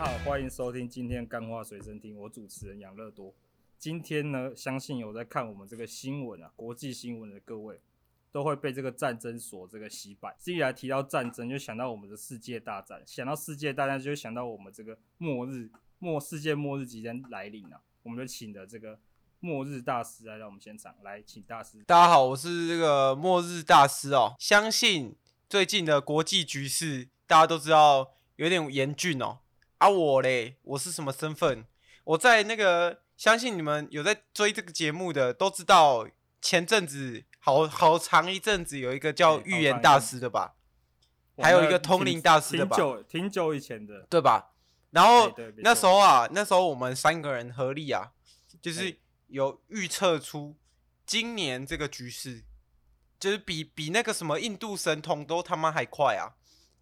好，欢迎收听今天干话随身听，我主持人养乐多。今天呢，相信有在看我们这个新闻啊，国际新闻的各位，都会被这个战争所这个洗版。既然提到战争，就想到我们的世界大战；想到世界大战，就想到我们这个末日，末世界末日即将来临啊！我们就请了这个末日大师来到我们现场，来请大师。大家好，我是这个末日大师哦。相信最近的国际局势，大家都知道有点严峻哦。啊，我嘞，我是什么身份？我在那个，相信你们有在追这个节目的都知道，前阵子好好长一阵子有一个叫预言大师的吧，还有一个通灵大师的吧，挺久挺久以前的，对吧？然后那时候啊，那时候我们三个人合力啊，就是有预测出今年这个局势，就是比比那个什么印度神童都他妈还快啊！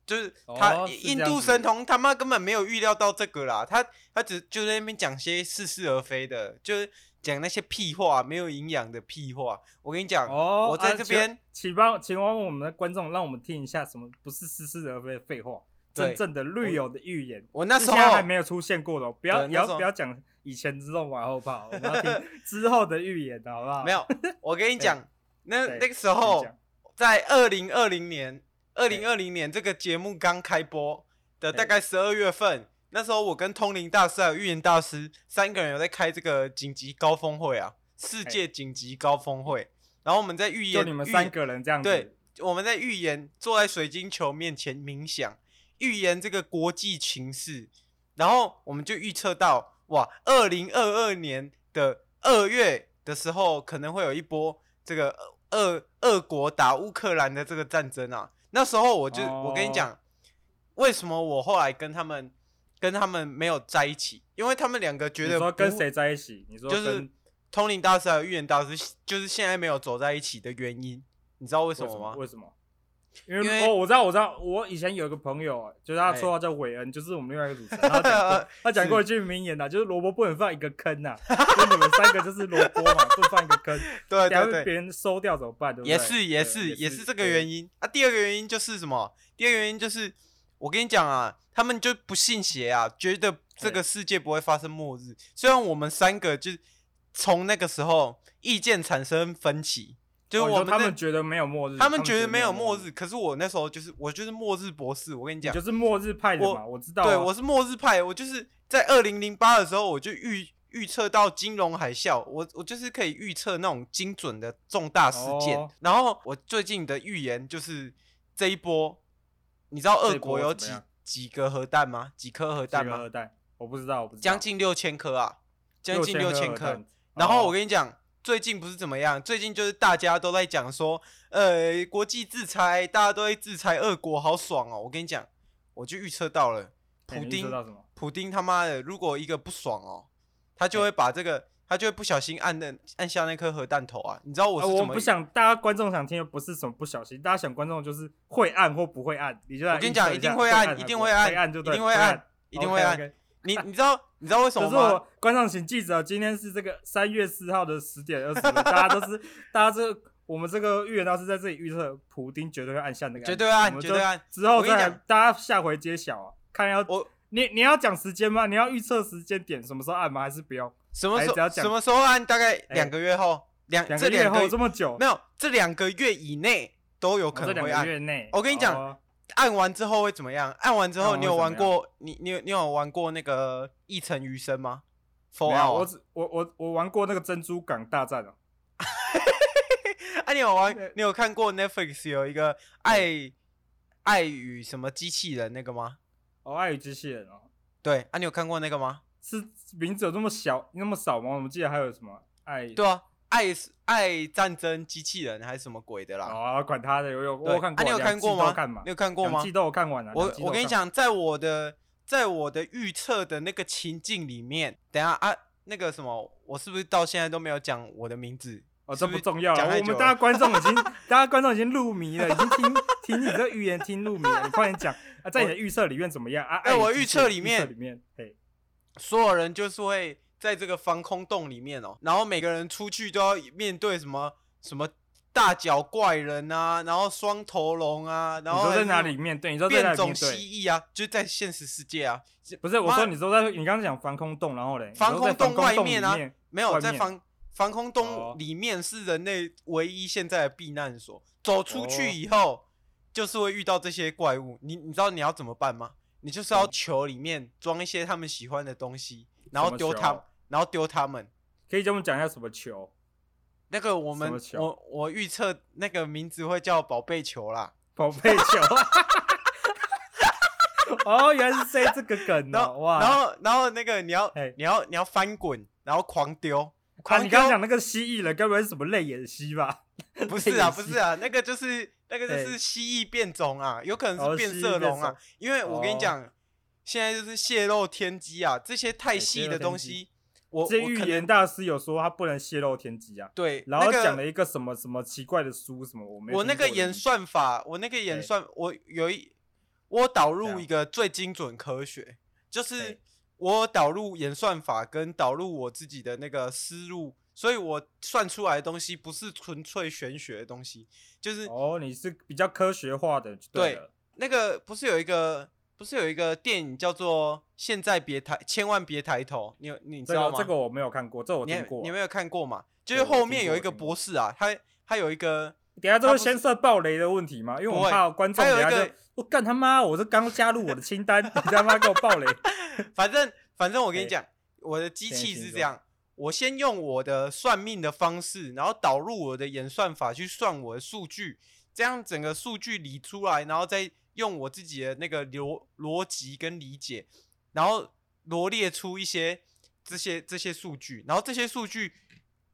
就是他、哦、印度神童他妈根本没有预料到这个啦，他他只就在那边讲些似是而非的，就是讲那些屁话，没有营养的屁话。我跟你讲，哦、我在这边，请帮请帮我们的观众，让我们听一下什么不是似是而非的废话，真正的绿友的预言。我那时候还没有出现过的，不要不要不要讲以前之后往后跑，我们要听 之后的预言的好不好？没有，我跟你讲，那那个时候在二零二零年。二零二零年这个节目刚开播的大概十二月份，那时候我跟通灵大师还有预言大师三个人有在开这个紧急高峰会啊，世界紧急高峰会。然后我们在预言，就你们三个人这样子。对，我们在预言，坐在水晶球面前冥想，预言这个国际情势。然后我们就预测到，哇，二零二二年的二月的时候，可能会有一波这个俄俄国打乌克兰的这个战争啊。那时候我就，oh. 我跟你讲，为什么我后来跟他们跟他们没有在一起？因为他们两个觉得，说跟谁在一起？你说就是通灵大师还有预言大师，就是现在没有走在一起的原因，你知道为什么吗？为什么？因为，哦，我知道，我知道，我以前有一个朋友，就是他绰号叫韦恩，欸、就是我们另外一个主持人，他讲过，他讲过一句名言呐，就是萝卜不能放一个坑呐，就你们三个就是萝卜嘛，不放一个坑，对对对，别人收掉怎么办？对不对？也是也是也是这个原因啊。第二个原因就是什么？第二个原因就是我跟你讲啊，他们就不信邪啊，觉得这个世界不会发生末日。虽然我们三个就从那个时候意见产生分歧。就是我们、哦、他们觉得没有末日，他们觉得没有末日。可是我那时候就是我就是末日博士，我跟你讲，就是末日派的嘛，我，我知道、啊。对，我是末日派，我就是在二零零八的时候，我就预预测到金融海啸，我我就是可以预测那种精准的重大事件。哦、然后我最近的预言就是这一波，你知道俄国有几几个核弹吗？几颗核弹吗？核弹？我不知道，我不知道。将近六千颗啊，将近六千颗。然后我跟你讲。最近不是怎么样？最近就是大家都在讲说，呃，国际制裁，大家都在制裁俄国，好爽哦！我跟你讲，我就预测到了，普丁，普丁他妈的，如果一个不爽哦，他就会把这个，欸、他就会不小心按那按下那颗核弹头啊！你知道我是怎么、呃？我不想大家观众想听的不是什么不小心，大家想观众就是会按或不会按。你就我跟你讲，一定会按，一定会按，一定会按，一定会按。你你知道你知道为什么吗？可是我观众请记着，今天是这个三月四号的十点二十分，大家都是 大家这个我们这个预言大师在这里预测，普丁绝对会按下那个，绝对按，绝对按。之后再大家下回揭晓啊，看要我你你要讲时间吗？你要预测时间点什么时候按吗？还是不用？什么时候？什么时候按？大概两个月后，两两个月后这么久？没有，这两个月以内都有可能会按。月内，我跟你讲。按完之后会怎么样？按完之后，你有玩过你你有你有玩过那个一城余生吗？没有，我只我我我玩过那个珍珠港大战哦。啊，你有玩？你有看过 Netflix 有一个爱爱与什么机器人那个吗？哦，爱与机器人哦。对，啊，你有看过那个吗？是名字有这么小那么少吗？我们记得还有什么爱？对啊。爱爱战争机器人还是什么鬼的啦？哦，管他的，有有我有看过。你有看过吗？你有看过吗？季都有看完了。我我跟你讲，在我的在我的预测的那个情境里面，等下啊，那个什么，我是不是到现在都没有讲我的名字？哦，这不重要了，我们大家观众已经，大家观众已经入迷了，已经听听你的预言听入迷了。你快点讲啊，在你的预测里面怎么样啊？在我预测里面，里面，嘿，所有人就是会在这个防空洞里面哦，然后每个人出去都要面对什么什么。大脚怪人啊，然后双头龙啊，然后在哪里面对？你说在哪里面对？变种蜥蜴啊，就是在现实世界啊。不是，我说你说在你刚刚讲防空洞，然后嘞？防空洞外面啊，面没有在防防空洞里面是人类唯一现在的避难所。走出去以后，哦、就是会遇到这些怪物。你你知道你要怎么办吗？你就是要球里面装一些他们喜欢的东西，然后丢他，然后丢他们。可以跟我们讲一下什么球？那个我们我我预测那个名字会叫宝贝球啦，宝贝球。哦，原来是塞这个梗呢、喔。哇！然后然后那个你要你要你要翻滚，然后狂丢。啊，你刚刚讲那个蜥蜴人，该不会是什么泪眼蜥吧？不是啊，不是啊，那个就是那个就是蜥蜴变种啊，有可能是变色龙啊。因为我跟你讲，现在就是泄露天机啊，这些太细的东西。我这预言大师有说他不能泄露天机啊，对，然后讲了一个什么什么奇怪的书什么，我没有。我那个演算法，我那个演算，我有一我导入一个最精准科学，就是我导入演算法跟导入我自己的那个思路，所以我算出来的东西不是纯粹玄学的东西，就是哦，你是比较科学化的，对，对，那个不是有一个。不是有一个电影叫做《现在别抬，千万别抬头》，你有你知道吗？这个我没有看过，这我听过。你没有看过吗？就是后面有一个博士啊，他他有一个，等下这会先设暴雷的问题吗？因为我怕观众等下就我干他妈，我是刚加入我的清单，你他妈给我暴雷。反正反正我跟你讲，我的机器是这样，我先用我的算命的方式，然后导入我的演算法去算我的数据，这样整个数据理出来，然后再。用我自己的那个逻逻辑跟理解，然后罗列出一些这些这些数据，然后这些数据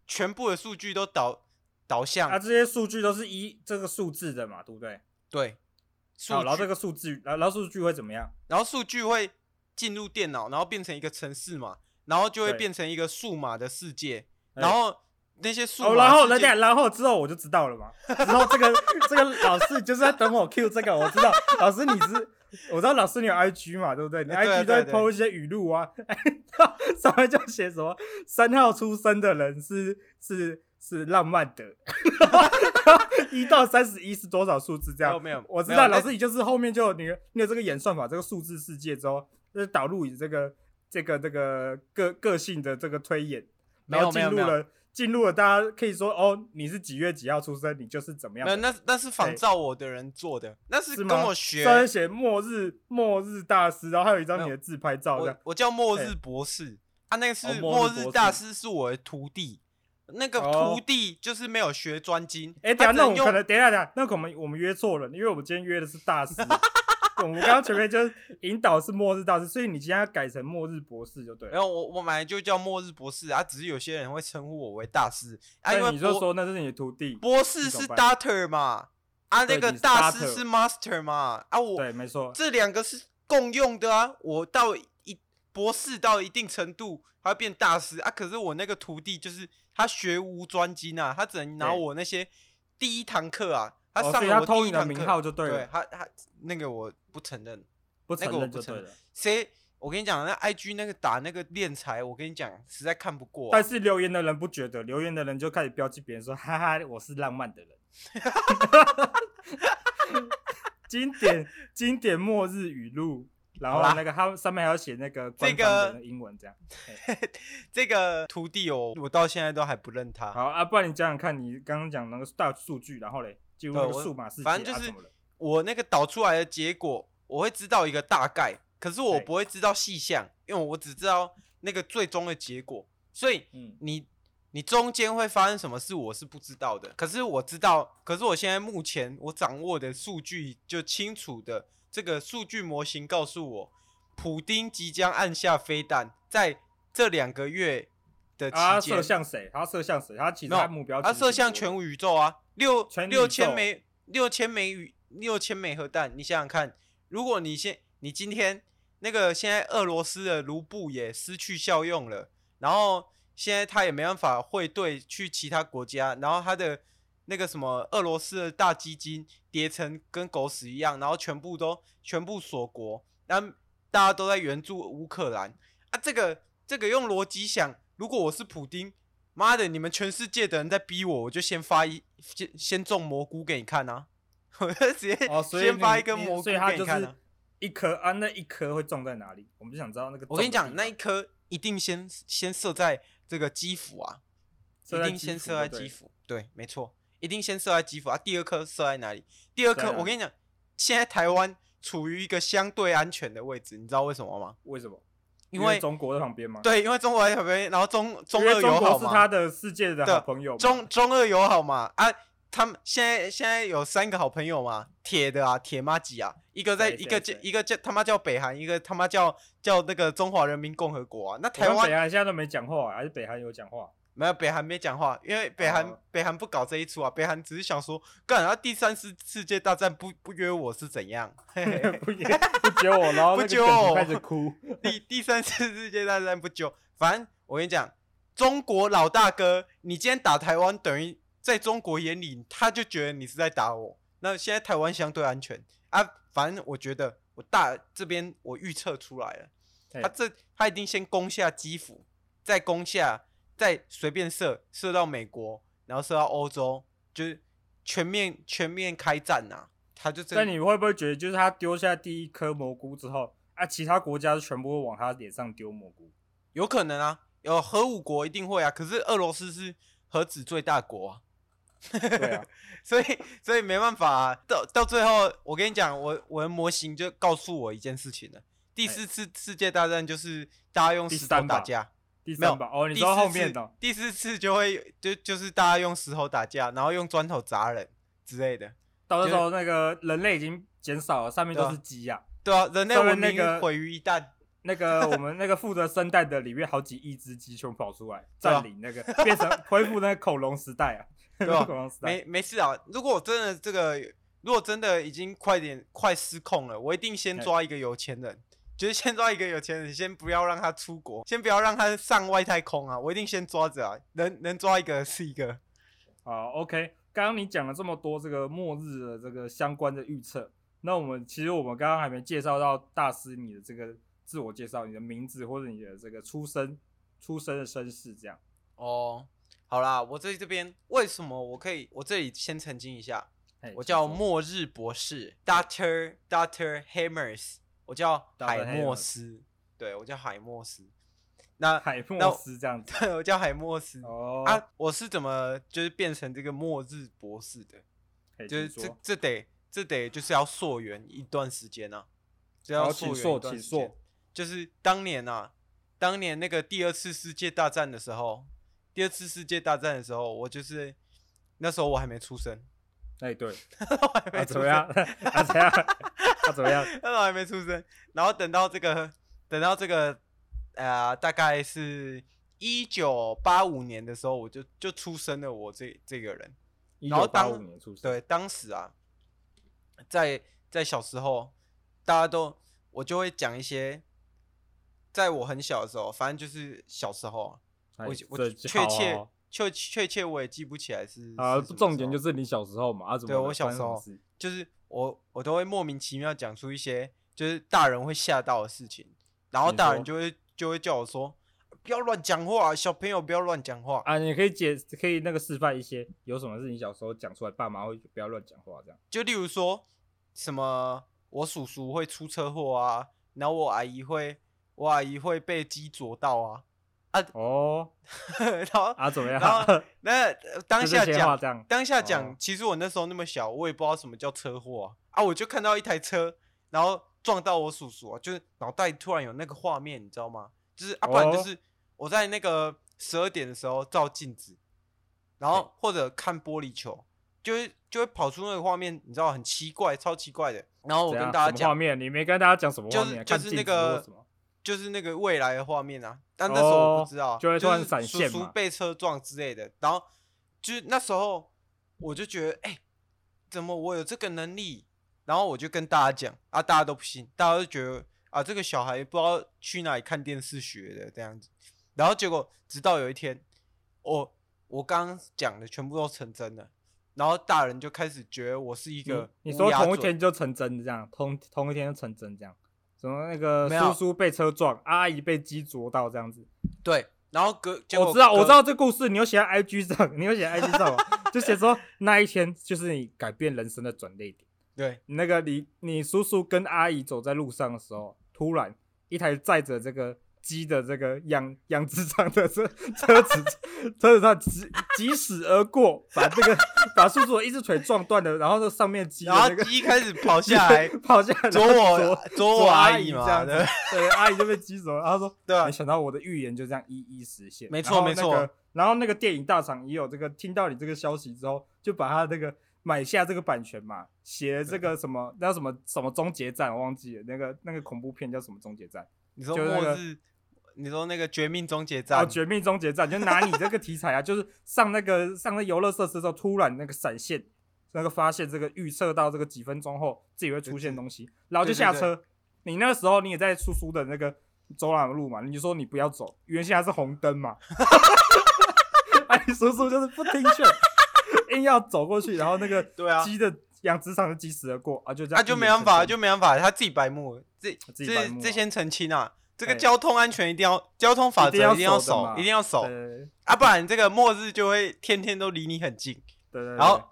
全部的数据都导导向啊，这些数据都是一这个数字的嘛，对不对？对。好，然后这个数据，然后数据会怎么样？然后数据会进入电脑，然后变成一个程式嘛，然后就会变成一个数码的世界，然后。那些数、哦，然后人家，然后之后我就知道了嘛。之后这个 这个老师就是在等我 Q 这个，我知道 老师你是，我知道老师你有 IG 嘛，对不对？你 IG 都会 po 一些语录啊，上面就写什么三号出生的人是是是浪漫的，一到三十一是多少数字这样？没有我知道老师你就是后面就你你有这个演算法，这个数字世界之后，就是导入你这个这个这个个个性的这个推演，然后进入了。进入了，大家可以说哦，你是几月几号出生，你就是怎么样？那那是仿照我的人做的，那是跟我学。上面写末日末日大师，然后还有一张你的自拍照。我我叫末日博士，啊，那个是末日大师，是我的徒弟。那个徒弟就是没有学专精。哎，等下那我们可能等下等下，那可能我们约错了，因为我们今天约的是大师。我们刚刚前面就是引导是末日大师，所以你今天要改成末日博士就对了。然后我我本来就叫末日博士啊，只是有些人会称呼我为大师啊，因为你就说那是你的徒弟。博士是 Doctor 嘛，啊那个大师是 Master 嘛，啊我对没错，这两个是共用的啊。我到一博士到一定程度，他会变大师啊。可是我那个徒弟就是他学无专精啊，他只能拿我那些第一堂课啊。他上他偷你的名号就对了。对，他他那个我不承认，不承认就对了。谁？我跟你讲，那 IG 那个打那个敛财，我跟你讲，实在看不过。但是留言的人不觉得，留言的人就开始标记别人说：“哈哈，我是浪漫的人。”经典经典末日语录，然后那个他上面还要写那个这个英文这样。这个徒弟哦，我到现在都还不认他。好啊，不然你讲讲看，你刚刚讲那个大数据，然后嘞？就那个数码世界，反正就是我那个导出来的结果，我会知道一个大概，可是我不会知道细项，因为我只知道那个最终的结果。所以你你中间会发生什么事，我是不知道的。可是我知道，可是我现在目前我掌握的数据就清楚的，这个数据模型告诉我，普丁即将按下飞弹，在这两个月的期间，他射向谁？他射向谁？他其实他目标，他射向全宇宙啊。六六千枚六千枚宇六千枚核弹，你想想看，如果你现你今天那个现在俄罗斯的卢布也失去效用了，然后现在他也没办法汇兑去其他国家，然后他的那个什么俄罗斯的大基金跌成跟狗屎一样，然后全部都全部锁国，然后大家都在援助乌克兰啊，这个这个用逻辑想，如果我是普丁，妈的，你们全世界的人在逼我，我就先发一先先种蘑菇给你看啊，我就直接先发一根蘑菇给你看啊。一颗啊，那一颗会种在哪里？我们就想知道那个。我跟你讲，那一颗一定先先设在这个基辅啊，一定先设在基辅。对，没错，一定先设在基辅啊。第二颗设在哪里？第二颗，我跟你讲，现在台湾处于一个相对安全的位置，你知道为什么吗？为什么？因为中国在旁边嘛？对，因为中国在旁边，然后中中俄友好嘛。是他的世界的好朋友。中中俄友好嘛啊。他们现在现在有三个好朋友嘛，铁的啊，铁妈几啊，一个在一个叫一个叫他妈叫北韩，一个他妈叫叫那个中华人民共和国啊。那台湾北韩现在都没讲话，还是北韩有讲话？没有，北韩没讲话，因为北韩、哦、北韩不搞这一出啊，北韩只是想说，干啊第三次世界大战不不约我是怎样？不约不揪我，然后 不揪我开始哭。第第三次世界大战不揪，反正我跟你讲，中国老大哥，你今天打台湾等于。在中国眼里，他就觉得你是在打我。那现在台湾相对安全啊，反正我觉得我大这边我预测出来了，他这他一定先攻下基辅，再攻下，再随便射射到美国，然后射到欧洲，就是全面全面开战呐。他就这。那你会不会觉得，就是他丢下第一颗蘑菇之后啊，其他国家全部会往他脸上丢蘑菇？有可能啊，有核武国一定会啊。可是俄罗斯是核子最大国啊。对啊，所以所以没办法啊，到到最后，我跟你讲，我我的模型就告诉我一件事情了：第四次世界大战就是大家用石头打架，第三把哦，你说后面的第四次就会就就是大家用石头打架，然后用砖头砸人之类的。到那时候那个人类已经减少了，上面都是鸡呀，对啊，人类文明毁于一旦。那个我们那个负责生蛋的里面好几亿只鸡全跑出来占领那个，变成 恢复那个恐龙时代啊。对 吧？没没事啊。如果真的这个，如果真的已经快点快失控了，我一定先抓一个有钱人，就是先抓一个有钱人，先不要让他出国，先不要让他上外太空啊。我一定先抓着啊，能能抓一个是一个。好，OK。刚刚你讲了这么多这个末日的这个相关的预测，那我们其实我们刚刚还没介绍到大师你的这个自我介绍，你的名字或者你的这个出生出生的身世这样。哦。好啦，我在这边为什么我可以？我这里先澄清一下我叫末日博士，Doctor Doctor Hammers，我叫海默斯，对，我叫海默斯。那 海默斯这样子，对，我叫海默斯。哦、oh. 啊，我是怎么就是变成这个末日博士的就是这这得这得就是要溯源一段时间啊，就要溯源一段时间。就是当年啊，当年那个第二次世界大战的时候。第二次世界大战的时候，我就是那时候我还没出生。哎、欸，对，我还没出生。啊、怎么样？啊，怎么样？啊，怎么样？那时候还没出生。然后等到这个，等到这个，呃，大概是一九八五年的时候，我就就出生了。我这这个人，然后当年出生。对，当时啊，在在小时候，大家都我就会讲一些，在我很小的时候，反正就是小时候。我我确切确确切我也记不起来是啊，重点就是你小时候嘛，啊，怎么？对我小时候就是我我都会莫名其妙讲出一些就是大人会吓到的事情，然后大人就会就会叫我说不要乱讲话，小朋友不要乱讲话啊！你可以解可以那个示范一些有什么是你小时候讲出来，爸妈会不要乱讲话这样？就例如说什么我叔叔会出车祸啊，然后我阿姨会我阿姨会被鸡啄到啊。啊哦，然后啊怎么样？然后那 当下讲，当下讲，哦，其实我那时候那么小，我也不知道什么叫车祸啊，啊，我就看到一台车，然后撞到我叔叔啊，就是脑袋突然有那个画面，你知道吗？就是啊，不然就是我在那个十二点的时候照镜子，然后或者看玻璃球，就会就会跑出那个画面，你知道很奇怪，超奇怪的。然后我跟大家讲画面，你没跟大家讲什么画面？就是就是那个。就是那个未来的画面啊，但那时候我不知道，就会突然闪现嘛，叔叔被车撞之类的。然后就是那时候我就觉得，哎，怎么我有这个能力？然后我就跟大家讲啊，大家都不信，大家都觉得啊，这个小孩不知道去哪里看电视学的这样子。然后结果直到有一天，我我刚刚讲的全部都成真了，然后大人就开始觉得我是一个你，你说同一天就成真这样，同同一天就成真这样，什么那个叔叔被车撞，阿姨被鸡啄到这样子，对。然后隔，我知道，我知道这故事，你有写在 IG 上，你有写在 IG 上，就写说那一天就是你改变人生的转捩点。对，那个你你叔叔跟阿姨走在路上的时候，突然一台载着这个。鸡的这个养养殖场的车车子车子上疾疾驶而过，把这个把叔叔的一只腿撞断了，然后这上面鸡、那个，然后鸡开始跑下来，跑下来，啄我啄我阿姨嘛，这样子，对，阿姨就被鸡走了。然后说，对啊，没想到我的预言就这样一一实现，没错没错。然后那个电影大厂也有这个听到你这个消息之后，就把他这个买下这个版权嘛，写这个什么叫什么什么终结战，我忘记了，那个那个恐怖片叫什么终结战？你说末日？你说那个绝命终结战？哦，绝命终结战，就拿你这个题材啊，就是上那个上那游乐设施的时候，突然那个闪现，那个发现这个预测到这个几分钟后自己会出现东西，然后就下车。你那个时候你也在叔叔的那个走廊的路嘛，你就说你不要走，原先还是红灯嘛。哎，叔叔就是不听劝，硬要走过去，然后那个对啊鸡的养殖场就疾驶而过啊，就这样，啊就没办法，就没办法，他自己白目，这这这先澄清啊。这个交通安全一定要，交通法则一定要守，一定要守，啊，不然这个末日就会天天都离你很近。对对。然后，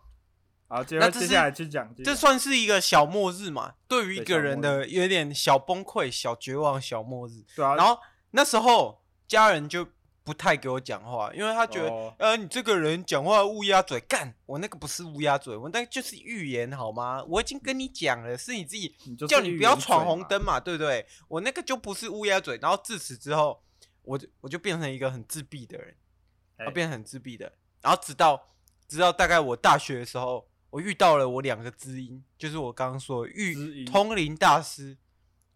好，接下来去讲，这算是一个小末日嘛？对于一个人的有点小崩溃、小绝望、小末日。对啊。然后那时候家人就。不太给我讲话，因为他觉得，oh. 呃，你这个人讲话乌鸦嘴，干，我那个不是乌鸦嘴，我那个就是预言，好吗？我已经跟你讲了，是你自己叫你不要闯红灯嘛，对不对？我那个就不是乌鸦嘴。然后自此之后，我就我就变成一个很自闭的人，我变成很自闭的。然后直到直到大概我大学的时候，我遇到了我两个知音，就是我刚刚说的预通灵大师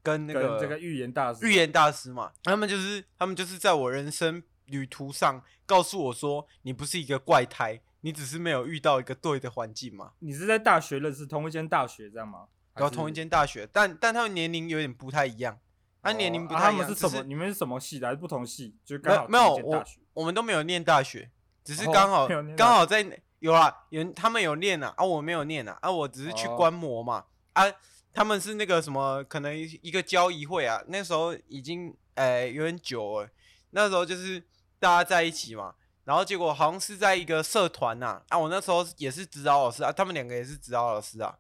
跟那个这个预言大师，预言大师嘛，他们就是他们就是在我人生。旅途上告诉我说，你不是一个怪胎，你只是没有遇到一个对的环境嘛。你是在大学认识同一间大学这样吗？然后同一间大学，但但他们年龄有点不太一样。他年龄不太一样。他们是什么？你们是什么系的？还是不同系？就刚好没有我我们都没有念大学，只是刚好刚好在有啊有他们有念啊啊我没有念啊啊我只是去观摩嘛啊他们是那个什么可能一个交易会啊那时候已经呃有点久了那时候就是。大家在一起嘛，然后结果好像是在一个社团呐，啊，我那时候也是指导老师啊，他们两个也是指导老师啊，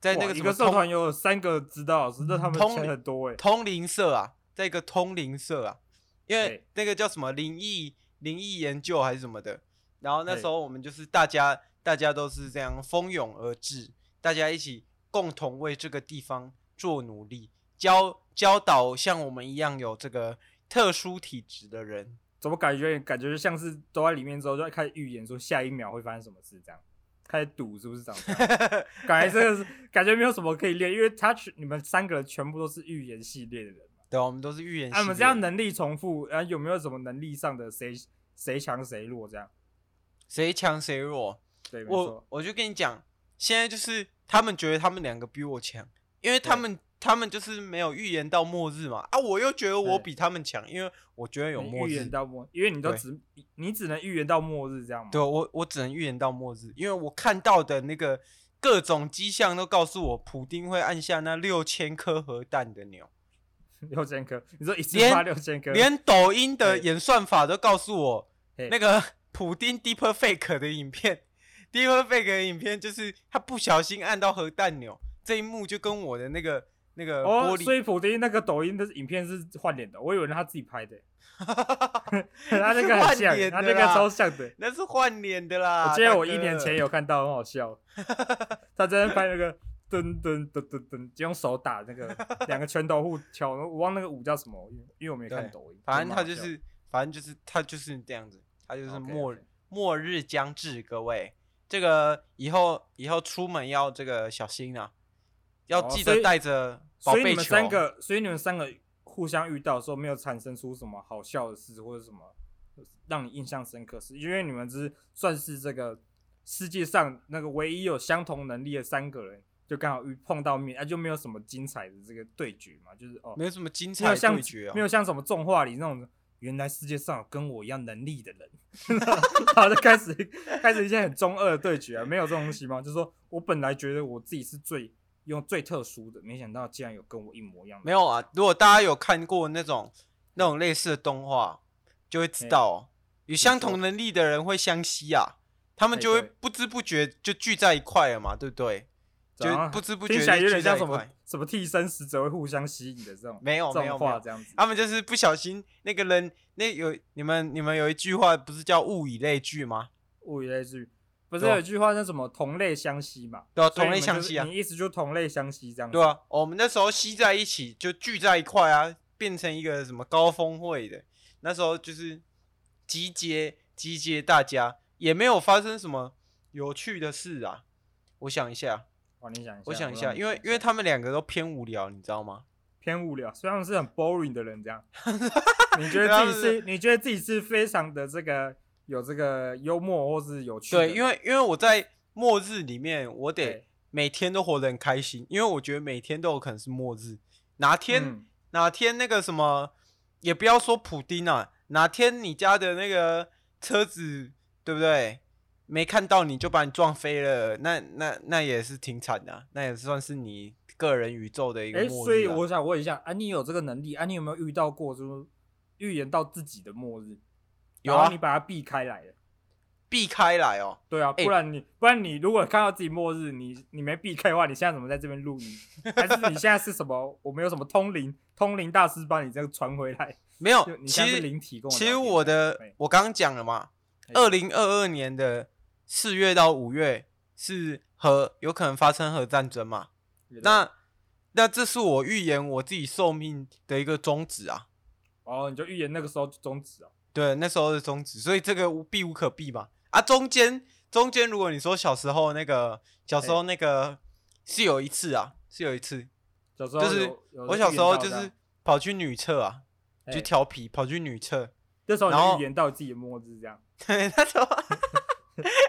在那个什么一个社团有三个指导老师，那他们钱很多哎，通灵社啊，在一个通灵社啊，因为那个叫什么灵异灵异研究还是什么的，然后那时候我们就是大家大家都是这样蜂拥而至，大家一起共同为这个地方做努力，教教导像我们一样有这个特殊体质的人。怎么感觉感觉像是都在里面之后就开始预言说下一秒会发生什么事这样，开始赌是不是这样？感觉这个是感觉没有什么可以练，因为他全你们三个人全部都是预言系列的人嘛。对，我们都是预言系列。啊，我们这样能力重复，然后有没有什么能力上的谁谁强谁弱这样？谁强谁弱？对，我我就跟你讲，现在就是他们觉得他们两个比我强，因为他们。他们就是没有预言到末日嘛啊！我又觉得我比他们强，因为我觉得有末日。预言到末，因为你都只你只能预言到末日这样吗？对，我我只能预言到末日，因为我看到的那个各种迹象都告诉我，普丁会按下那六千颗核弹的钮。六千颗？你说一次发六千颗？连抖音的演算法都告诉我，那个普丁 Deepfake 的影片，Deepfake 的影片就是他不小心按到核弹钮，这一幕就跟我的那个。那个哦，所以普丁那个抖音的影片是换脸的，我以为他自己拍的，他那个很像，他那个超像的，那是换脸的啦。我记得我一年前有看到，很好笑，他在那拍那个噔噔噔噔噔，就用手打那个 两个拳头互敲，我忘那个舞叫什么，因为我没看抖音。反正他就是，反正就是他就是这样子，他就是末末日将至，各位，这个以后以后出门要这个小心啊。要记得带着宝贝球。所以你们三个，所以你们三个互相遇到的时候，没有产生出什么好笑的事，或者什么让你印象深刻事，因为你们是算是这个世界上那个唯一有相同能力的三个人，就刚好遇碰到面，啊，就没有什么精彩的这个对决嘛，就是哦，没有什么精彩的对决啊，没有像什么动画里那种原来世界上有跟我一样能力的人，然后就开始开始一些很中二的对决啊，没有这种东西吗？就是说我本来觉得我自己是最用最特殊的，没想到竟然有跟我一模一样的。没有啊，如果大家有看过那种那种类似的动画，就会知道、喔，有相同能力的人会相吸啊，他们就会不知不觉就聚在一块了嘛，对不对？就不知不觉听起来有点像什么什么替身使者会互相吸引的这种，没有没有话这样子，他们就是不小心那个人那有你们你们有一句话不是叫物以类聚吗？物以类聚，不是有一句话叫什么同类相吸嘛？对啊，同类相吸啊，你意思就同类相吸这样子。对啊，我们那时候吸在一起就聚在一块啊，变成一个什么高峰会的，那时候就是集结集结大家，也没有发生什么有趣的事啊，我想一下。哦、你想一下，我想一下，因为因为他们两个都偏无聊，你知道吗？偏无聊，虽然是很 boring 的人，这样。你觉得自己是？你觉得自己是非常的这个有这个幽默或是有趣？对，因为因为我在末日里面，我得每天都活得很开心，因为我觉得每天都有可能是末日。哪天、嗯、哪天那个什么，也不要说普丁啊，哪天你家的那个车子，对不对？没看到你就把你撞飞了，那那那也是挺惨的，那也算是你个人宇宙的一个末日。哎，所以我想问一下，啊，妮有这个能力，安妮有没有遇到过，就是预言到自己的末日？有啊，你把它避开来了，避开来哦。对啊，不然你不然你如果看到自己末日，你你没避开的话，你现在怎么在这边录音？还是你现在是什么？我们有什么通灵通灵大师帮你这个传回来？没有，其实其实我的我刚刚讲了嘛，二零二二年的。四月到五月是核有可能发生核战争嘛？那那这是我预言我自己寿命的一个终止啊！哦，你就预言那个时候终止啊？对，那时候是终止，所以这个无避无可避嘛。啊，中间中间，如果你说小时候那个小时候那个是有一次啊，是有一次，小时候就是我小时候就是跑去女厕啊，就调皮跑去女厕，那时候你预言到自己的末日这样。对，那时候。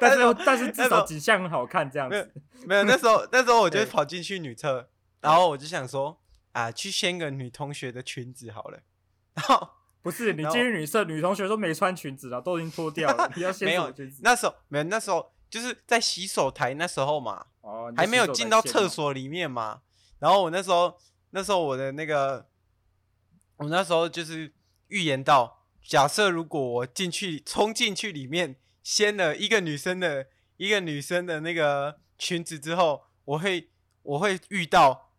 但是但是至少景象很好看，这样子没有，没有那时候 那时候我就跑进去女厕，然后我就想说啊，去掀个女同学的裙子好了。然后不是你进去女厕，女同学都没穿裙子了，都已经脱掉了。你要掀什么裙子？那时候没有，那时候就是在洗手台那时候嘛，哦还没有进到厕所里面嘛。然后我那时候那时候我的那个，我那时候就是预言到，假设如果我进去冲进去里面。掀了一个女生的一个女生的那个裙子之后，我会我会遇到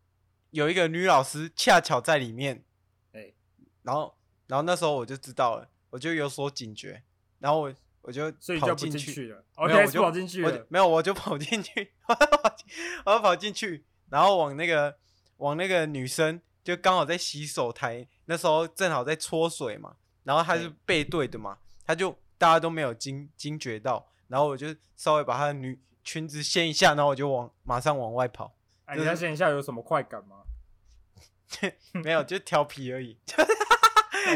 有一个女老师恰巧在里面，欸、然后然后那时候我就知道了，我就有所警觉，然后我我就跑进去，去了，没有我就跑进去了，没有我就跑进去，我要跑进去，然后往那个往那个女生就刚好在洗手台，那时候正好在搓水嘛，然后她是背对的嘛，她就。大家都没有惊惊觉到，然后我就稍微把她的女裙子掀一下，然后我就往马上往外跑。哎，你掀一下有什么快感吗？没有，就调皮而已。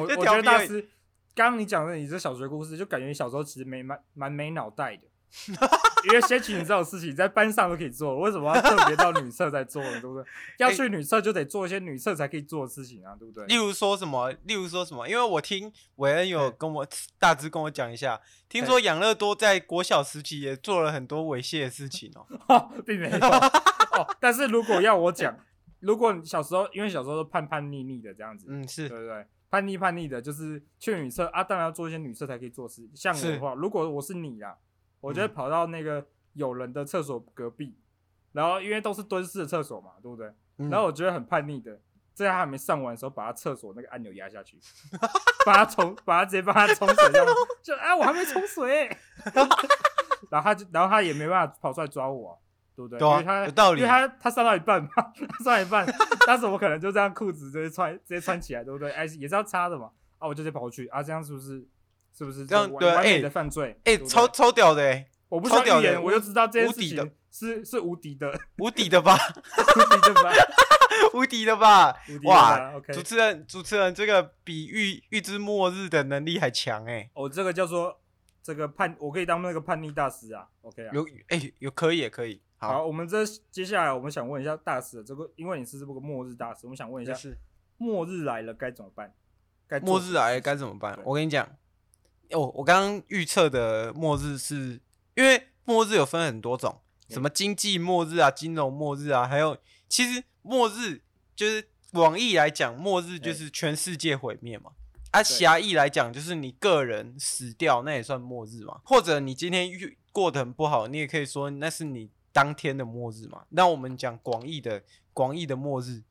我我觉得大师，刚刚你讲的你这小学故事，就感觉你小时候其实没蛮蛮没脑袋的。因为掀裙子这种事情在班上都可以做，为什么要特别到女厕再做呢？对不对？要去女厕就得做一些女厕才可以做的事情啊，对不对？例如说什么？例如说什么？因为我听韦恩有跟我大致跟我讲一下，听说养乐多在国小时期也做了很多猥亵的事情哦、喔，并没有。哦，但是如果要我讲，如果你小时候因为小时候都叛叛逆逆的这样子，嗯，是对不对？叛逆叛逆的，就是去女厕啊，当然要做一些女厕才可以做事。像我的话，如果我是你啦。我就会跑到那个有人的厕所隔壁，嗯、然后因为都是蹲式的厕所嘛，对不对？嗯、然后我觉得很叛逆的，在他还没上完的时候，把他厕所那个按钮压下去，把他冲，把他直接把他冲水这样，就啊，我还没冲水、欸，然后他就，然后他也没办法跑出来抓我、啊，对不对？对啊、因为他有道理，因为他他上到一半嘛，他上到一半，但是我可能就这样裤子直接穿，直接穿起来，对不对？哎，也是要擦的嘛，啊，我就直接跑过去，啊，这样是不是？是不是这样？对，哎，的犯罪，哎，超超屌的，哎，我不知道预言，我就知道这件事情是是无敌的，无敌的吧？无敌的吧？无敌的吧？哇，主持人，主持人，这个比预预知末日的能力还强哎！哦，这个叫做这个叛，我可以当那个叛逆大师啊？OK 啊？有，哎，有可以也可以。好，我们这接下来我们想问一下大师，这个因为你是这个末日大师，我们想问一下，是末日来了该怎么办？该末日来该怎么办？我跟你讲，哦，我刚刚预测的末日是因为末日有分很多种，什么经济末日啊、金融末日啊，还有其实末日就是广义来讲，末日就是全世界毁灭嘛。啊，狭义来讲就是你个人死掉，那也算末日嘛。或者你今天遇过得很不好，你也可以说那是你当天的末日嘛。那我们讲广义的广义的末日，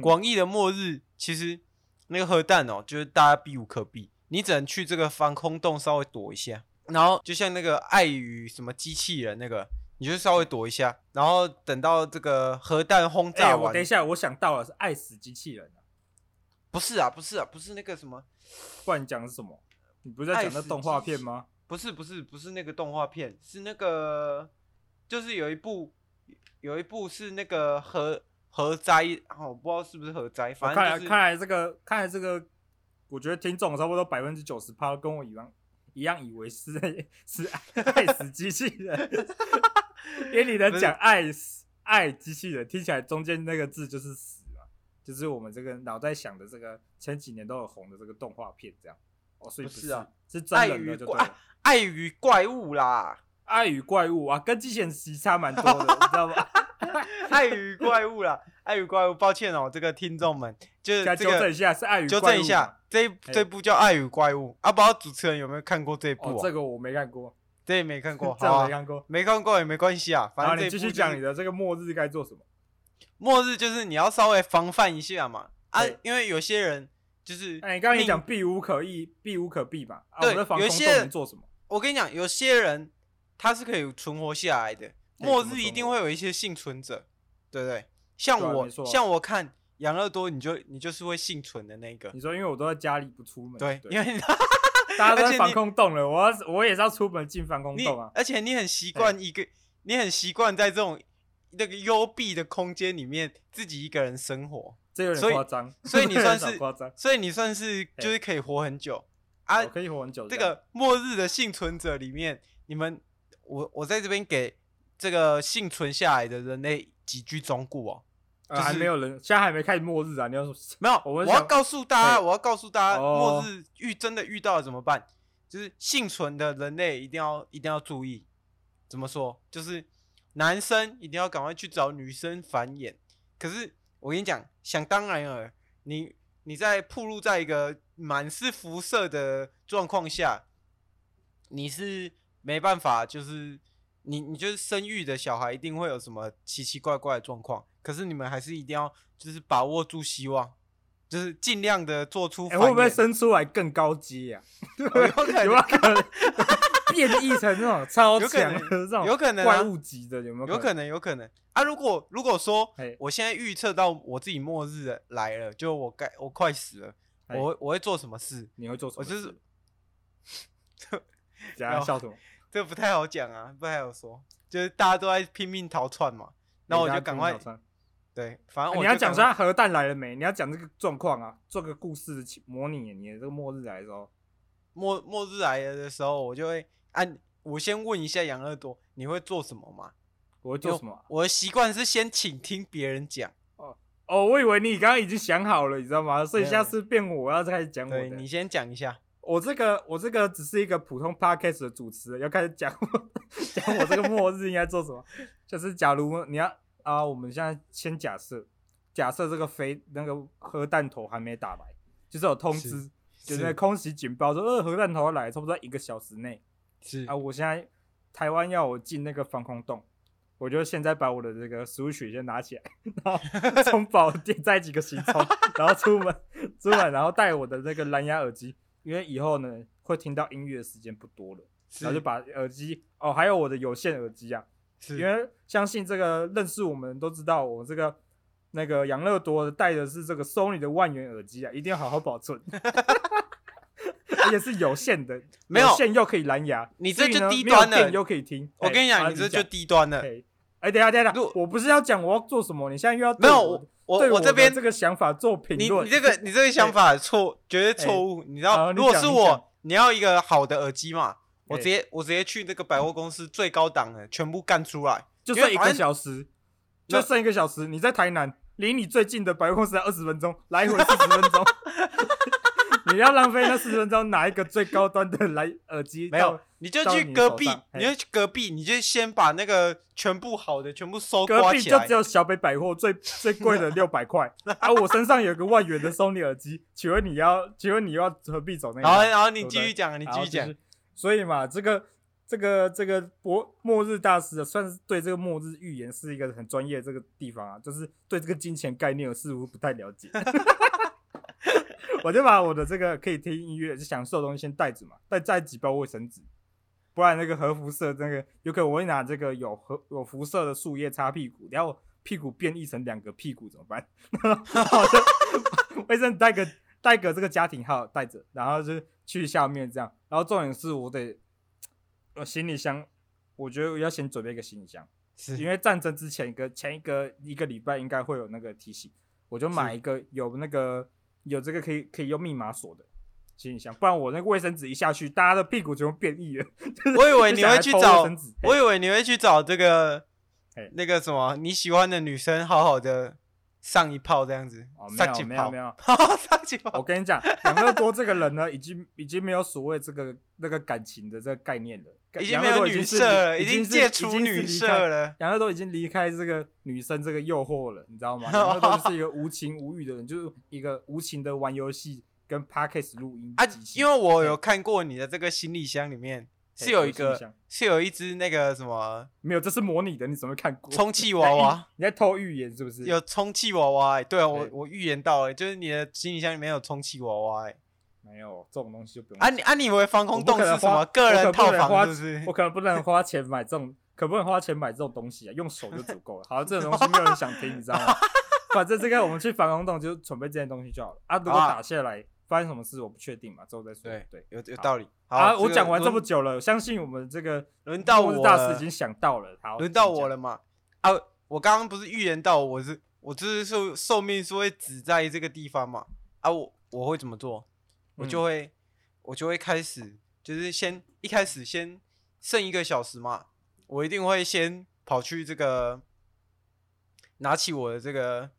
广义的末日其实那个核弹哦，就是大家避无可避，你只能去这个防空洞稍微躲一下。然后就像那个爱与什么机器人那个，你就稍微躲一下，然后等到这个核弹轰炸完。欸，我等一下，我想到了是爱死机器人。不是啊，不是啊，不是那个什么，不然你讲的是什么？你不是在讲那动画片吗？不是，不是，不是那个动画片，是那个，就是有一部，有一部是那个核核灾，我、哦、不知道是不是核灾，反正、就是、看来看来这个看来这个，我觉得听众差不多百分之九十趴跟我一样一样以为是是爱死机器人，因为你的讲爱死爱机器人听起来中间那个字就是死。就是我们这个脑袋想的这个前几年都有红的这个动画片，这样哦，所以不是，不是啊，是真人的就对了，爱与怪物啦，爱与怪物啊，跟机器人其实差蛮多的，你知道吗？爱与怪物啦，爱与怪物，抱歉哦，这个听众们，就是这个纠正一下，是爱与怪物，纠正一下，这这部叫爱与怪物啊，不知道主持人有没有看过这部？哦，这个我没看过，这也没看过，这没看过，没看过也没关系啊，反正你继续讲你的这个末日该做什么。末日就是你要稍微防范一下嘛，啊，因为有些人就是，哎，你刚刚你讲避无可避，避无可避嘛，对，有些人做什么？我跟你讲，有些人他是可以存活下来的，末日一定会有一些幸存者，对不对？像我，像我看养乐多，你就你就是会幸存的那个。你说，因为我都在家里不出门，对，因为 大家都在防空洞了，我要我也是要出门进防空洞啊，而且你很习惯一个，你很习惯在这种。那个幽闭的空间里面，自己一个人生活，这有点夸张。所以你算是夸张，所以你算是就是可以活很久啊，可以活很久。这个末日的幸存者里面，你们，我我在这边给这个幸存下来的人类几句忠告哦。还没有人，现在还没开始末日啊！你要说没有？我要告诉大家，我要告诉大家，末日遇真的遇到了怎么办？就是幸存的人类一定要一定要注意，怎么说？就是。男生一定要赶快去找女生繁衍，可是我跟你讲，想当然尔，你你在暴露在一个满是辐射的状况下，你是没办法，就是你你就是生育的小孩一定会有什么奇奇怪怪的状况，可是你们还是一定要就是把握住希望，就是尽量的做出、欸，会不会生出来更高阶呀、啊？有可能，有可能。变异成那种超强的这种，有可能怪物级的，有没有？有可能，有可能啊！如果如果说，我现在预测到我自己末日来了，就我该我快死了，我我会做什么事？你会做什么？我就是，讲笑什么？这不太好讲啊，不太好说。就是大家都在拼命逃窜嘛，那我就赶快。对，反正你要讲说核弹来了没？你要讲这个状况啊，做个故事模拟你的这个末日来的时候，末末日来了的时候，我就会。啊，我先问一下杨二多，你会做什么吗？我会做什么？我的习惯是先请听别人讲。哦哦，我以为你刚刚已经想好了，你知道吗？所以下次变我，我要再开始讲我的。对，你先讲一下。我这个我这个只是一个普通 podcast 的主持人，要开始讲讲我这个末日应该做什么。就是假如你要啊，我们现在先假设，假设这个飞那个核弹头还没打来，就是有通知，是就是空袭警报说，呃，核弹头要来，差不多在一个小时内。是啊，我现在台湾要我进那个防空洞，我就现在把我的这个 Switch 先拿起来，然后充饱电，再几个行 充，然后出门出门，然后带我的那个蓝牙耳机，因为以后呢会听到音乐的时间不多了，然后就把耳机哦，还有我的有线耳机啊，因为相信这个认识我们都知道，我这个那个养乐多戴的是这个 Sony 的万元耳机啊，一定要好好保存。而且是有线的，没有线又可以蓝牙，你这就低端了，又可以听。我跟你讲，你这就低端了。哎，等下等下，我不是要讲我要做什么，你现在又要没有我我我这边这个想法做评论。你这个你这个想法错，绝对错误。你知道，如果是我，你要一个好的耳机嘛，我直接我直接去那个百货公司最高档的全部干出来，就剩一个小时，就剩一个小时。你在台南，离你最近的百货公司才二十分钟，来回四十分钟。你要浪费那四十分钟拿一个最高端的来耳机？没有，你就去隔壁，你，你就去隔壁，你就先把那个全部好的全部收隔壁就。只有小北百货最最贵的 六百块，啊，我身上有个万元的 Sony 耳机，请问你要，请问你要何必走那一然后，然后你继续讲，你继续讲。。所以嘛，这个这个这个末末日大师啊，算是对这个末日预言是一个很专业的这个地方啊，就是对这个金钱概念我似乎不太了解。我就把我的这个可以听音乐、就享受的东西先带着嘛，带带几包卫生纸，不然那个核辐射那个有可能我会拿这个有核有辐射的树叶擦屁股，然后屁股变异成两个屁股怎么办？然后我就 卫生纸带个带个这个家庭号带着，然后就去下面这样，然后重点是我得呃行李箱，我觉得我要先准备一个行李箱，是因为战争之前一个前一个一个礼拜应该会有那个提醒，我就买一个有那个。有这个可以可以用密码锁的行李箱，不然我那个卫生纸一下去，大家的屁股就会变异了。我以为你会去找，我以为你会去找这个嘿那个什么你喜欢的女生，好好的上一炮这样子。哦，没有没有没有，上几炮。我跟你讲，养乐多这个人呢，已经已经没有所谓这个那个感情的这个概念了，已经没有女色了，已经戒除女色了。养乐多已经离开这个女生这个诱惑了，你知道吗？养乐多是一个无情无欲的人，就是一个无情的玩游戏跟 Podcast 录音啊。因为我有看过你的这个行李箱里面是有一个，是有一只那个什么？没有，这是模拟的，你怎么会看过？充气娃娃？你在偷预言是不是？有充气娃娃、欸？对啊，我我预言到哎、欸，就是你的行李箱里面有充气娃娃哎、欸。没有这种东西就不用。啊你啊你以为防空洞是什么个人套房是不是？我可能不能花钱买这种，可不能花钱买这种东西啊，用手就足够了。好，这种东西没有人想听，你知道吗？反正这个我们去防空洞就准备这些东西就好了啊。如果打下来发生什么事，我不确定嘛，之后再说。对对，有有道理。好，我讲完这么久了，相信我们这个轮到我大师已经想到了。好，轮到我了嘛？啊，我刚刚不是预言到我是我就是寿寿命是会只在这个地方嘛？啊，我我会怎么做？我就会。我就会开始，就是先一开始先剩一个小时嘛，我一定会先跑去这个，拿起我的这个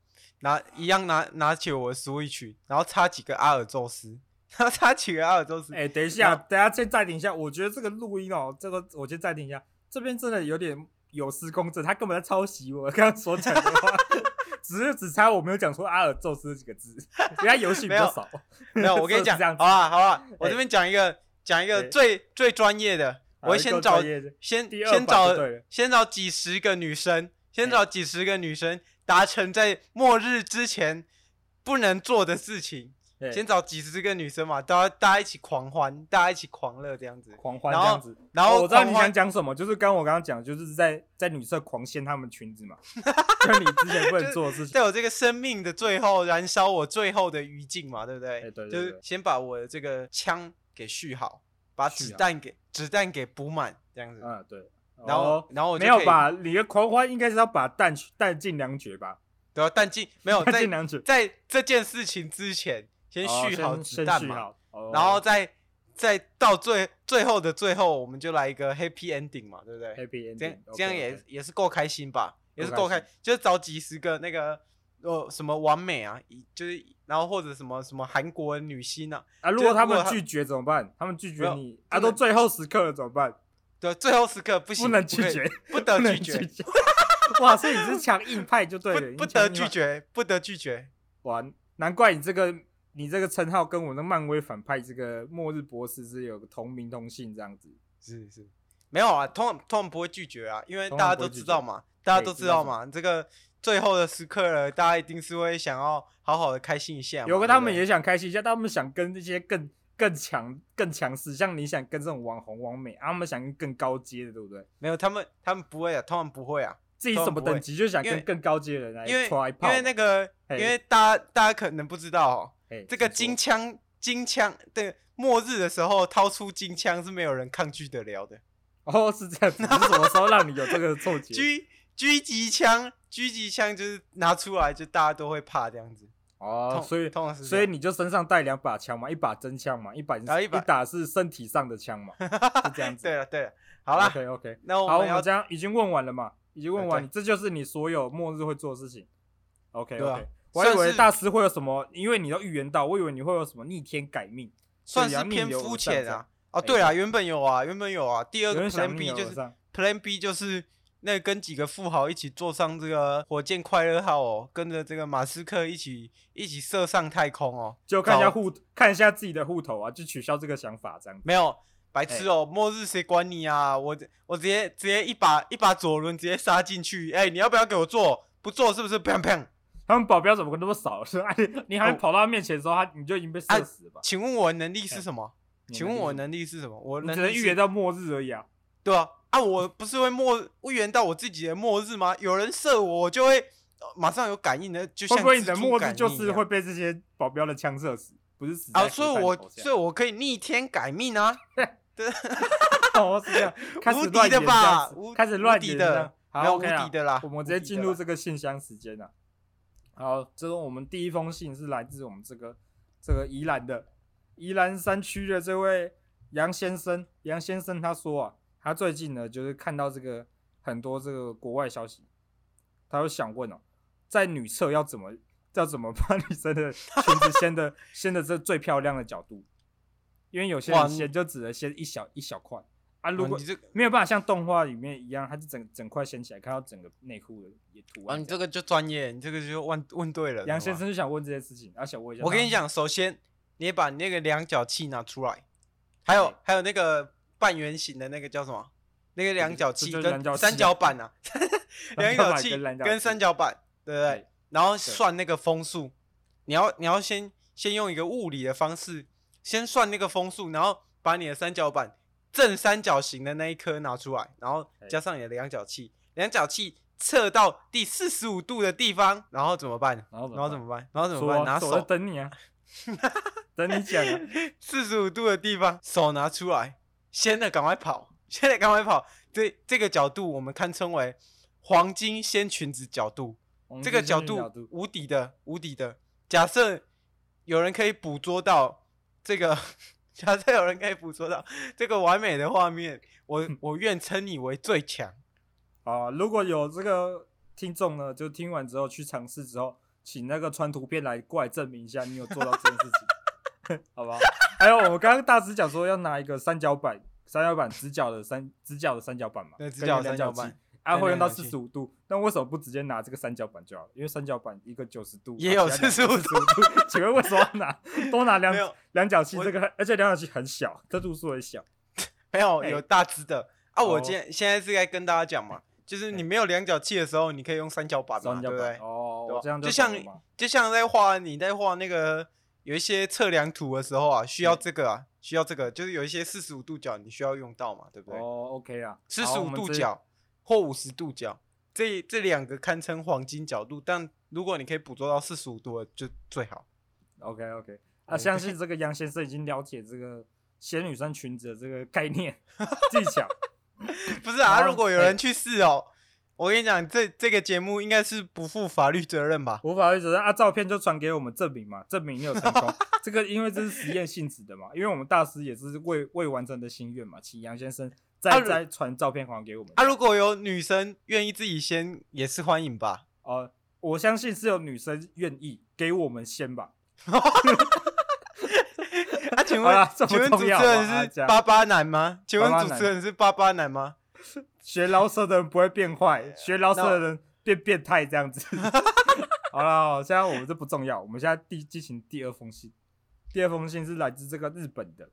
拿一样拿拿起我的 Switch，然后插几个阿尔宙斯，然后插几个阿尔宙斯。哎、欸，等一下，等一下先暂停一下，我觉得这个录音哦，这个我先暂停一下，这边真的有点有失公正，他根本在抄袭我刚刚所讲的话，只是只差我没有讲出阿尔宙斯这几个字，人家游戏比较少。没有，我跟你讲，好啊，好啊，我这边讲一个，讲一个最最专业的，我会先找，先先找，先找几十个女生，先找几十个女生，达成在末日之前不能做的事情，先找几十个女生嘛，大家大家一起狂欢，大家一起狂乐这样子，狂欢这样子，然后我知道你想讲什么，就是刚我刚刚讲，就是在在女厕狂掀她们裙子嘛，就你之前不能做的事情，在 我这个生命的最后燃烧我最后的余烬嘛，对不对？对对，就是先把我的这个枪给续好，把子弹给子弹给补满，这样子。嗯，对。然后然后我没有把你的狂欢应该是要把弹弹尽粮绝吧？对啊，弹尽没有弹尽粮绝，在这件事情之前先续好子弹嘛，然后再再到最最后的最后，我们就来一个 happy ending 嘛，对不对？happy ending，这样这样也也是够开心吧？也是够开，就是找几十个那个呃什么完美啊，就是然后或者什么什么韩国女星啊啊，如果他们拒绝怎么办？他们拒绝你啊，都最后时刻了怎么办？对，最后时刻不行，不能拒绝，不得拒绝。哇，所以你是强硬派就对了，不得拒绝，不得拒绝。哇，难怪你这个你这个称号跟我的漫威反派这个末日博士是有个同名同姓这样子。是是，没有啊，通常通常不会拒绝啊，因为大家都知道嘛，大家都知道嘛，这个最后的时刻了，大家一定是会想要好好的开心一下。有个他们也想开心一下，他们想跟这些更。更强、更强势，像你想跟这种网红、网美，啊、他们想跟更高阶的，对不对？没有，他们他们不会啊，他们不会啊。自己什么等级就想跟更高阶的人来因为因为，那个，因为大家大家可能不知道哦，这个金枪金枪的末日的时候掏出金枪是没有人抗拒得了的。哦，是这样子，是什么时候让你有这个错觉？狙狙击枪，狙击枪就是拿出来就大家都会怕这样子。哦，所以所以你就身上带两把枪嘛，一把真枪嘛，一把一打是身体上的枪嘛，是这样子。对了对了，好了，OK OK，那我好，我们这样已经问完了嘛，已经问完，这就是你所有末日会做的事情。OK OK，我还以为大师会有什么，因为你要预言到，我以为你会有什么逆天改命，算是偏肤浅啊。哦，对啊，原本有啊，原本有啊。第二个 Plan B 就是 Plan B 就是那跟几个富豪一起坐上这个火箭快乐号哦，跟着这个马斯克一起一起射上太空哦，就看一下户看一下自己的户头啊，就取消这个想法这样。没有。白痴哦、末日谁管你啊？我我直接直接一把一把左轮直接杀进去。哎、欸，你要不要给我做？不做是不是？砰砰！他们保镖怎么那么少？是吧？你还没跑到他面前的时候，他你就已经被射死了吧、啊？请问我的能力是什么？欸、请问我的能力是什么？我只能预言到末日而已啊。对啊，啊，我不是会末预言到我自己的末日吗？有人射我，我就会马上有感应的，就像会不会你的末日就是会被这些保镖的枪射死？不是死啊？所以我所以我可以逆天改命啊。对，哦，是这样，开始乱演吧，开始乱演的，好，无敌的啦，我们直接进入这个信箱时间了。好，这是我们第一封信，是来自我们这个这个宜兰的宜兰山区的这位杨先生。杨先生他说啊，他最近呢就是看到这个很多这个国外消息，他就想问哦，在女厕要怎么要怎么把女生的裙子掀的掀的这最漂亮的角度？因为有些人掀就只能掀一小一小块啊，如果没有办法像动画里面一样，它就整整块掀起来，看到整个内裤的也图案。啊，你这个就专业，你这个就问问对了。杨先生就想问这些事情，啊，想问一下。我跟你讲，首先你把那个量角器拿出来，还有还有那个半圆形的那个叫什么？那个量角器跟三角板啊，量角器跟三角板，对不对？然后算那个风速，你要你要先先用一个物理的方式。先算那个风速，然后把你的三角板正三角形的那一颗拿出来，然后加上你的量角器，量角器测到第四十五度的地方，然后怎么办？然后怎么办？然后怎么办？拿手等你啊，等你讲啊。四十五度的地方，手拿出来，先的赶快跑，先的赶快跑。这这个角度我们堪称为黄金掀裙子角度，这个角度无敌的，无敌的。假设有人可以捕捉到。这个 假设有人可以捕捉到 这个完美的画面，我我愿称你为最强啊！如果有这个听众呢，就听完之后去尝试之后，请那个传图片来过来证明一下你有做到这件事情，好不好？还有我们刚刚大师讲说要拿一个三角板，三角板直角的三直角的三角板嘛，对，直角三角板。啊，会用到四十五度，那为什么不直接拿这个三角板就好了？因为三角板一个九十度也有四十五度，请问为什么要拿多拿两 两角器？这个而且两角器很小，这度数很小，没有有大只的啊！我今天现在是在跟大家讲嘛，就是你没有两角器的时候，你可以用三角板嘛，对不对？哦，这样就像就像在画你在画那个有一些测量图的时候啊，需要这个啊，需要这个，就是有一些四十五度角你需要用到嘛，对不对？哦，OK 啊，四十五度角。或五十度角，这这两个堪称黄金角度，但如果你可以捕捉到四十五度的，就最好。OK OK，啊，相信这个杨先生已经了解这个仙女生裙子的这个概念 技巧。不是啊，如果有人去试哦，我跟你讲，这这个节目应该是不负法律责任吧？无法律责任啊，照片就传给我们证明嘛，证明你有成功。这个因为这是实验性质的嘛，因为我们大师也是未未完成的心愿嘛，请杨先生。再再传照片还给我们。啊，如果有女生愿意自己先，也是欢迎吧？哦，我相信是有女生愿意给我们先吧。啊，请问，请问主持人是巴巴男吗？请问主持人是巴巴男吗？学饶舌的人不会变坏，学饶舌的人变变态这样子。好了，现在我们这不重要，我们现在第进行第二封信。第二封信是来自这个日本的，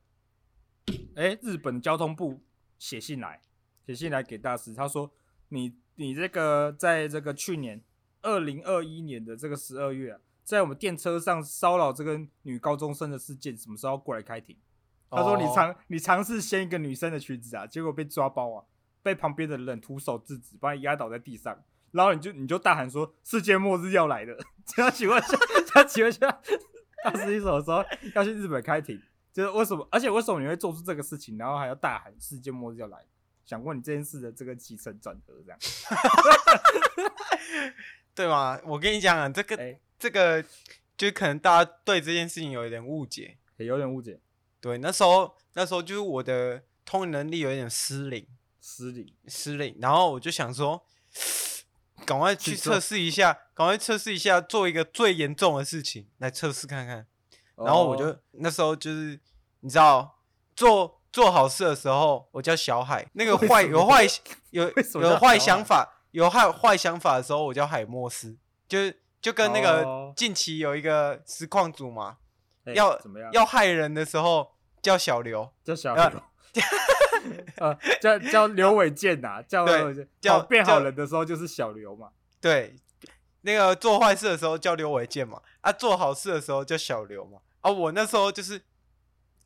哎，日本交通部。写信来，写信来给大师。他说你：“你你这个在这个去年二零二一年的这个十二月啊，在我们电车上骚扰这个女高中生的事件，什么时候过来开庭？”他说你：“你尝你尝试掀一个女生的裙子啊，结果被抓包啊，被旁边的人徒手制止，把你压倒在地上，然后你就你就大喊说世界末日要来了。这样请问下，这样请问下，大师你什么时候要去日本开庭？”就是为什么？而且为什么你会做出这个事情，然后还要大喊“世界末日要来”？想问你这件事的这个起承转合，这样，对吗？我跟你讲啊，这个、欸、这个，就可能大家对这件事情有一点误解，有点误解。对，那时候那时候就是我的通灵能力有一点失灵，失灵，失灵。然后我就想说，赶赶快去测试一下，赶快测试一下，做一个最严重的事情来测试看看。然后我就、哦、那时候就是你知道做做好事的时候，我叫小海；那个坏有坏 有有坏想法有坏坏想法的时候，我叫海莫斯。就是就跟那个近期有一个实况组嘛，哦、要怎么样要害人的时候叫小刘，叫小刘。呃 呃，叫叫刘伟健呐，叫叫变好人的时候就是小刘嘛。对，那个做坏事的时候叫刘伟健嘛，啊，做好事的时候叫小刘嘛。啊，我那时候就是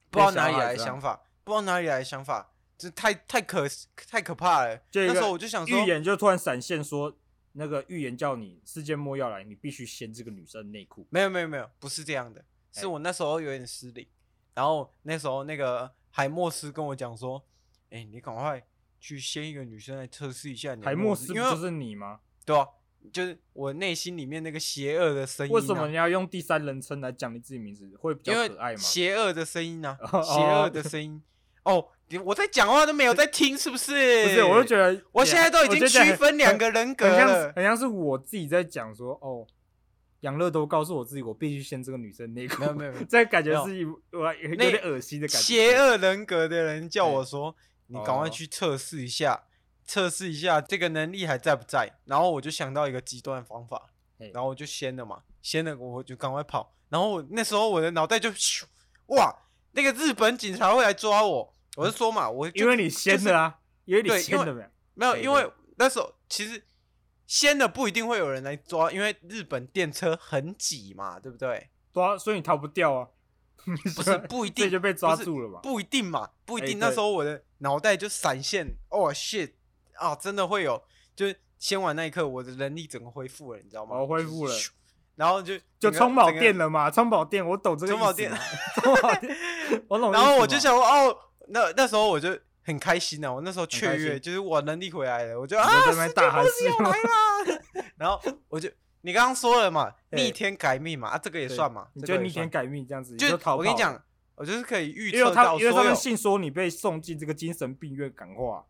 不知道哪里来的想法，不知道哪里来的想法，这太太可太可怕了。那时候我就想说，预言就突然闪现说，那个预言叫你世界末要来，你必须掀这个女生内裤。没有没有没有，不是这样的，是我那时候有点失礼，然后那时候那个海默斯跟我讲说。哎、欸，你赶快去先一个女生来测试一下你。海默斯不就是你吗？对啊，就是我内心里面那个邪恶的声音、啊。为什么你要用第三人称来讲你自己名字？会比较可爱吗？邪恶的声音呢、啊？邪恶的声音。哦，我在讲话都没有在听，是不是？不是，我就觉得我现在都已经区分两个人格了很，很像，很像是我自己在讲说，哦，杨乐都告诉我自己，我必须掀这个女生内裤。没有没有，这感觉是我有点恶心的感觉。邪恶人格的人叫我说。你赶快去测试一下，测试、oh. 一下这个能力还在不在？然后我就想到一个极端的方法然后我就掀了嘛，掀了我就赶快跑。然后那时候我的脑袋就咻，哇，那个日本警察会来抓我。我是说嘛，我因为你掀了啊，因为你掀了没？没有，因为那时候其实掀了不一定会有人来抓，因为日本电车很挤嘛，对不对？抓，所以你逃不掉啊。不是不一定就被抓住了嘛？不一定嘛，不一定。那时候我的脑袋就闪现，哦、oh, shit 啊，真的会有，就是掀完那一刻，我的能力整个恢复了，你知道吗？我恢复了，然后就就充饱电了嘛，充饱电，我懂这个充饱电，充饱电，我懂。然后我就想说，哦，那那时候我就很开心呢，我那时候雀跃，就是我能力回来了，我就啊，世界末日要来了，然后我就。你刚刚说了嘛，逆天改命嘛，啊，这个也算嘛？你就逆天改命这样子，就。我跟你讲，我就是可以预测到。因为他们信说你被送进这个精神病院感化，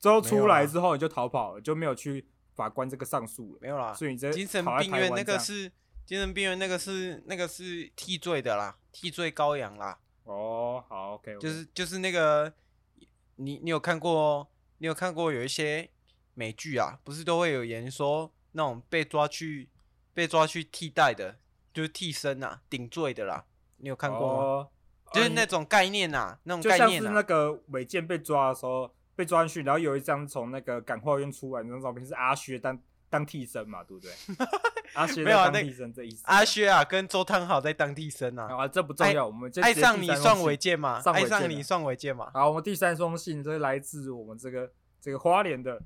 之后出来之后你就逃跑了，就没有去法官这个上诉了。没有啦，所以你这精神病院那个是精神病院那个是那个是替罪的啦，替罪羔羊啦。哦，好，OK，就是就是那个，你你有看过？你有看过有一些美剧啊，不是都会有人说那种被抓去。被抓去替代的，就是替身呐，顶罪的啦。你有看过吗？哦、就是那种概念呐、啊，那种概念、啊。就像是那个违建被抓的时候，被抓进去，然后有一张从那个感化院出来那张照片，是阿薛当当替身嘛，对不对？阿薛 没有当替身这意思。阿薛啊，跟周汤好在当替身啊。啊，这不重要，我们爱上你算违建嘛？爱上你算违建嘛？好，我们第三封信，这是来自我们这个这个花莲的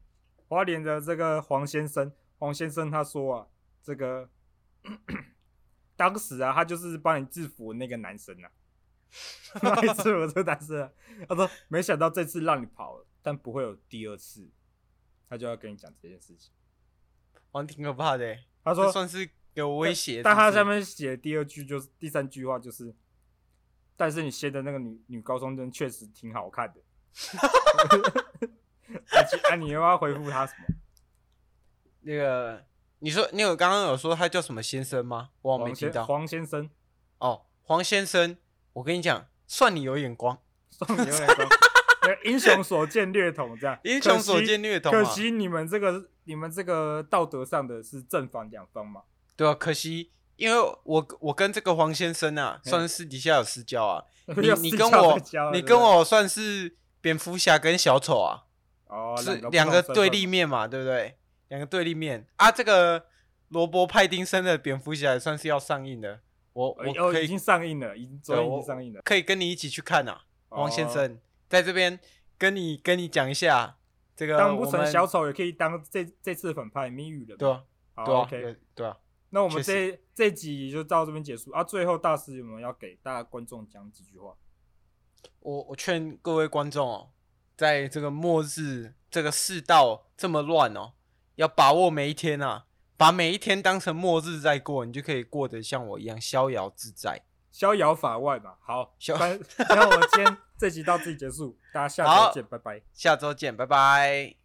花莲的这个黄先生，黄先生他说啊。这个当时啊，他就是帮你制服那个男生啊，帮你制服这个男生啊。他说：“没想到这次让你跑了，但不会有第二次。”他就要跟你讲这件事情。我挺可怕的。他说：“算是有威胁。”但他下面写的第二句就是第三句话就是：“但是你写的那个女女高中生确实挺好看的。”啊，你又要回复他什么？那个。你说你有刚刚有说他叫什么先生吗？我没听到。黄先生。哦，黄先生，我跟你讲，算你有眼光，算你有眼光。英雄所见略同，这样。英雄所见略同。可惜你们这个你们这个道德上的是正反两方嘛？对啊，可惜，因为我我跟这个黄先生啊，算是私底下有私交啊。你你跟我你跟我算是蝙蝠侠跟小丑啊？哦，是两个对立面嘛，对不对？两个对立面啊！这个罗伯·派丁森的蝙蝠侠也算是要上映的，我我可以、哦、已经上映了，已经昨天已经上映了，可以跟你一起去看呐、啊，王先生，哦、在这边跟你跟你讲一下这个。当不成小丑也可以当这这次反派谜语的，对啊，好对啊，OK，对啊。那我们这这集就到这边结束啊！最后大师有没有要给大家观众讲几句话？我我劝各位观众哦，在这个末日这个世道这么乱哦。要把握每一天啊，把每一天当成末日在过，你就可以过得像我一样逍遥自在、逍遥法外嘛。好，那我们今天这集到这里结束，大家下周见，拜拜。下周见，拜拜。